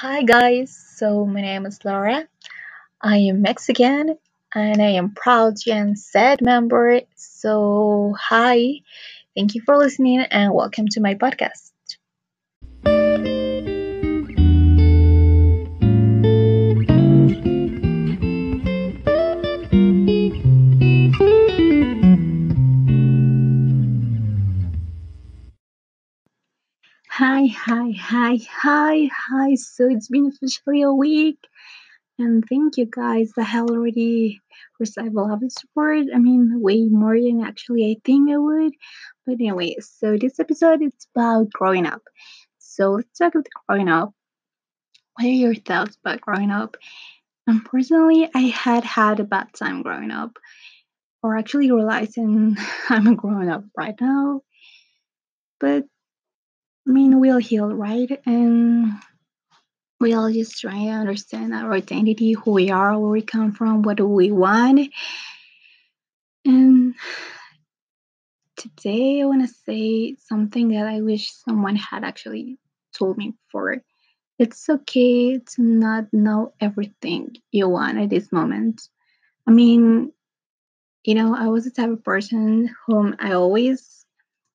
Hi guys, so my name is Laura. I am Mexican and I am proud Gen Z member. So, hi, thank you for listening and welcome to my podcast. Hi, hi, hi, hi. So, it's been officially a week, and thank you guys. I have already received a lot of support. I mean, way more than actually I think I would. But anyway, so this episode is about growing up. So, let's talk about growing up. What are your thoughts about growing up? And personally, I had had a bad time growing up, or actually realizing I'm a grown up right now. But I mean, we'll heal, right? And we all just try to understand our identity, who we are, where we come from, what do we want. And today I want to say something that I wish someone had actually told me before. It's okay to not know everything you want at this moment. I mean, you know, I was the type of person whom I always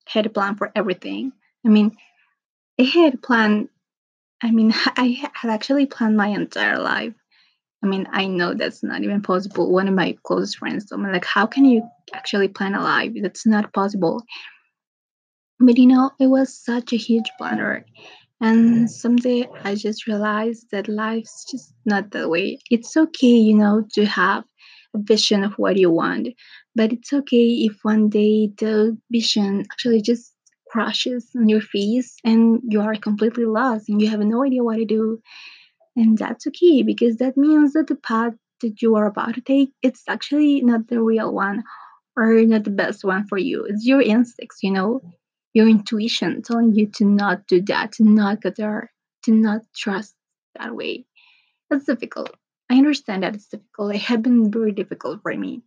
had a plan for everything. I mean, I had planned. I mean, I had actually planned my entire life. I mean, I know that's not even possible. One of my closest friends told me, like, how can you actually plan a life? That's not possible. But you know, it was such a huge blunder. And someday I just realized that life's just not that way. It's okay, you know, to have a vision of what you want, but it's okay if one day the vision actually just crashes on your face and you are completely lost and you have no idea what to do. And that's okay because that means that the path that you are about to take, it's actually not the real one or not the best one for you. It's your instincts, you know, your intuition telling you to not do that, to not go there, to not trust that way. It's difficult. I understand that it's difficult. It had been very difficult for me.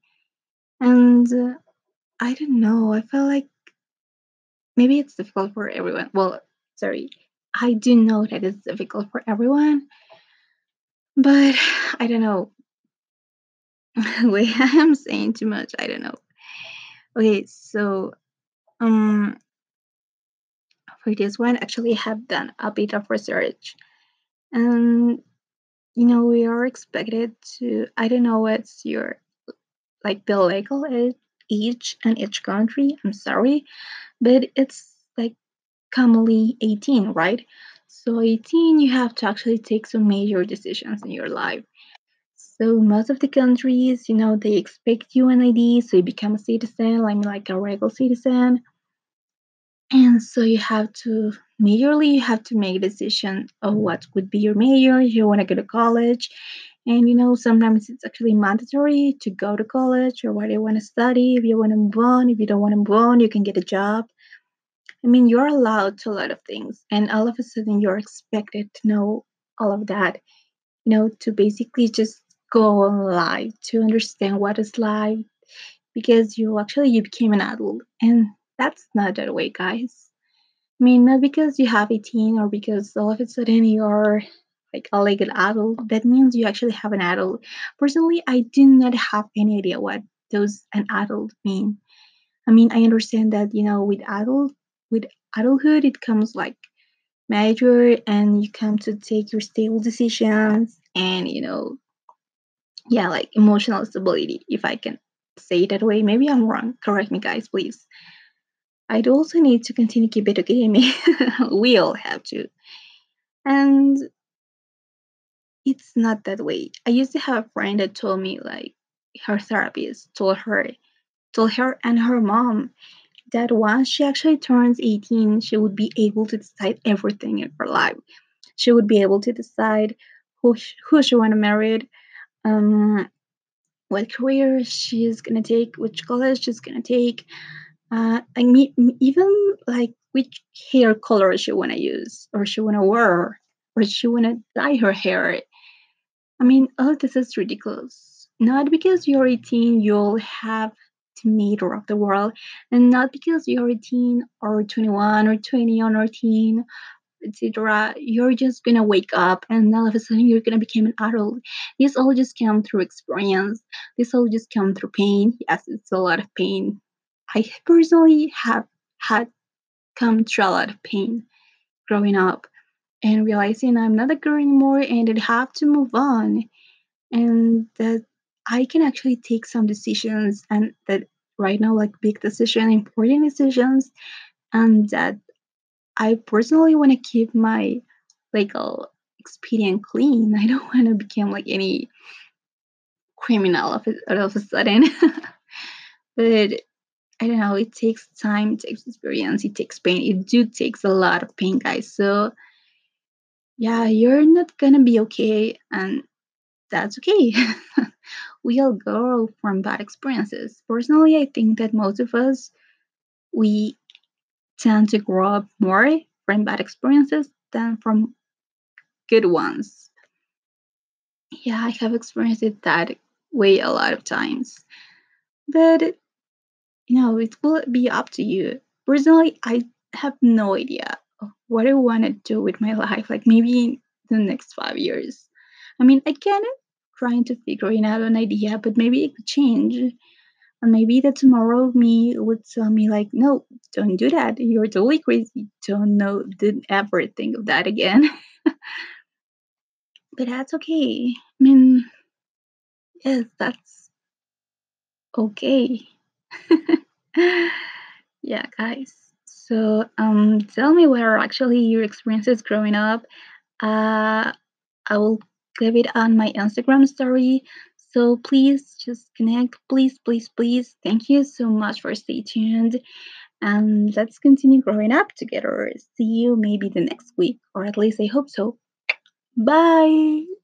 And uh, I don't know. I felt like maybe it's difficult for everyone. Well, sorry. I do know that it's difficult for everyone, but I don't know. Wait, I am saying too much. I don't know. Okay, so um for this one actually I have done a bit of research and you know we are expected to i don't know what's your like the legal age each and each country i'm sorry but it's like commonly 18 right? So 18 you have to actually take some major decisions in your life. So most of the countries you know they expect you an id so you become a citizen like like a regular citizen. And so you have to majorly you have to make a decision of what would be your major you want to go to college and you know sometimes it's actually mandatory to go to college or what you want to study. If you want to move on if you don't want to move on you can get a job. I mean you're allowed to a lot of things and all of a sudden you're expected to know all of that. You know to basically just go on life to understand what is life because you actually you became an adult and that's not that way guys. I mean, not because you have 18 or because all of a sudden you're like a legal adult, that means you actually have an adult. Personally, I do not have any idea what those an adult mean. I mean, I understand that, you know, with adult with adulthood it comes like major and you come to take your stable decisions and you know, yeah, like emotional stability, if I can say it that way. Maybe I'm wrong. Correct me guys, please. I'd also need to continue keep it educating me. we all have to. And it's not that way. I used to have a friend that told me like her therapist told her told her and her mom that once she actually turns 18, she would be able to decide everything in her life. She would be able to decide who sh- who she want to marry, um, what career she's gonna take, which college she's gonna take, uh, I mean, even like which hair color she wanna use, or she wanna wear, or she wanna dye her hair. I mean, all this is ridiculous. Not because you're 18, you'll have the meter of the world, and not because you're 18 or 21 or 20 or 19 etc. You're just gonna wake up and all of a sudden you're gonna become an adult. This all just come through experience. This all just come through pain. Yes, it's a lot of pain. I personally have had come through a lot of pain growing up and realizing I'm not a girl anymore and I have to move on and that I can actually take some decisions and that right now like big decisions, important decisions and that I personally want to keep my legal uh, expedient clean. I don't want to become like any criminal of all of a sudden. but I don't know, it takes time, it takes experience, it takes pain. It do takes a lot of pain, guys. So yeah, you're not gonna be okay, and that's okay. we all grow from bad experiences. Personally, I think that most of us we tend to grow up more from bad experiences than from good ones. Yeah, I have experienced it that way a lot of times. But you know, it will be up to you. Personally, I have no idea what I want to do with my life, like maybe in the next five years. I mean, I can trying to figure out an idea, but maybe it could change. And maybe that tomorrow me would tell me like, no, don't do that. You're totally crazy. Don't know, didn't ever think of that again. but that's okay. I mean, yes, that's okay. yeah, guys. So, um, tell me what are actually your experiences growing up. Uh, I will give it on my Instagram story. So please just connect. Please, please, please. Thank you so much for stay tuned. And let's continue growing up together. See you maybe the next week, or at least I hope so. Bye.